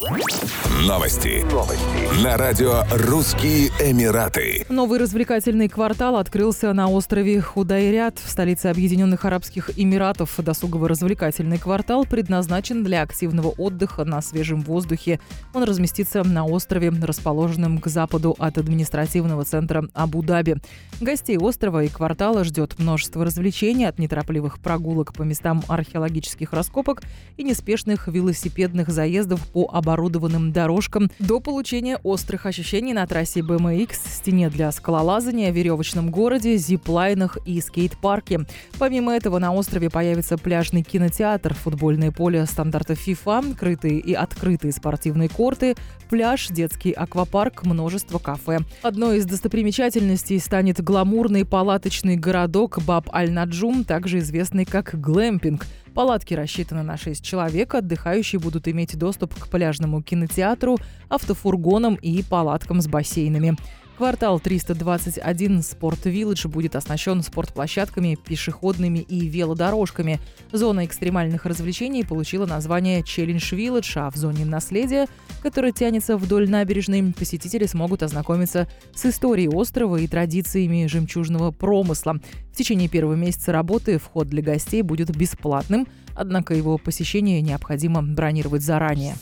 Новости. Новости. На радио «Русские Эмираты». Новый развлекательный квартал открылся на острове Худайрят в столице Объединенных Арабских Эмиратов. Досугово-развлекательный квартал предназначен для активного отдыха на свежем воздухе. Он разместится на острове, расположенном к западу от административного центра Абу-Даби. Гостей острова и квартала ждет множество развлечений от неторопливых прогулок по местам археологических раскопок и неспешных велосипедных заездов по оборудованию оборудованным дорожкам до получения острых ощущений на трассе BMX, стене для скалолазания, веревочном городе, зиплайнах и скейт-парке. Помимо этого на острове появится пляжный кинотеатр, футбольное поле стандартов FIFA, крытые и открытые спортивные корты, пляж, детский аквапарк, множество кафе. Одной из достопримечательностей станет гламурный палаточный городок Баб-Аль-Наджум, также известный как глэмпинг – Палатки рассчитаны на 6 человек. Отдыхающие будут иметь доступ к пляжному кинотеатру, автофургонам и палаткам с бассейнами. Квартал 321 Спорт Вилледж будет оснащен спортплощадками, пешеходными и велодорожками. Зона экстремальных развлечений получила название Челлендж Вилледж, а в зоне наследия, которая тянется вдоль набережной, посетители смогут ознакомиться с историей острова и традициями жемчужного промысла. В течение первого месяца работы вход для гостей будет бесплатным, однако его посещение необходимо бронировать заранее.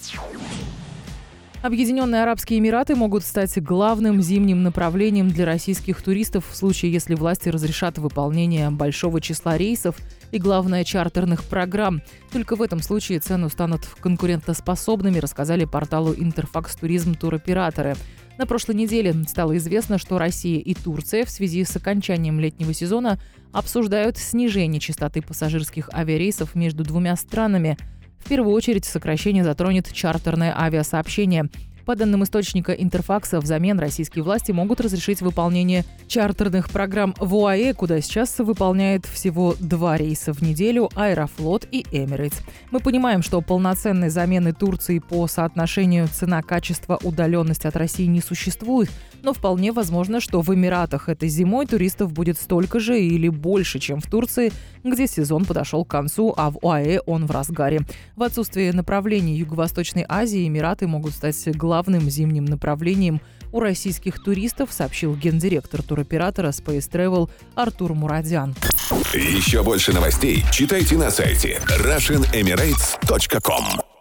Объединенные Арабские Эмираты могут стать главным зимним направлением для российских туристов в случае, если власти разрешат выполнение большого числа рейсов и, главное, чартерных программ. Только в этом случае цены станут конкурентоспособными, рассказали порталу Интерфакс Туризм туроператоры. На прошлой неделе стало известно, что Россия и Турция в связи с окончанием летнего сезона обсуждают снижение частоты пассажирских авиарейсов между двумя странами – в первую очередь сокращение затронет чартерное авиасообщение. По данным источника Интерфакса, взамен российские власти могут разрешить выполнение чартерных программ в УАЭ, куда сейчас выполняет всего два рейса в неделю Аэрофлот и Эмирейтс. Мы понимаем, что полноценной замены Турции по соотношению цена-качество удаленность от России не существует, но вполне возможно, что в Эмиратах этой зимой туристов будет столько же или больше, чем в Турции, где сезон подошел к концу, а в УАЭ он в разгаре. В отсутствие направлений Юго-Восточной Азии Эмираты могут стать главным зимним направлением у российских туристов, сообщил гендиректор туроператора Space Travel Артур Мурадян. Еще больше новостей читайте на сайте RussianEmirates.com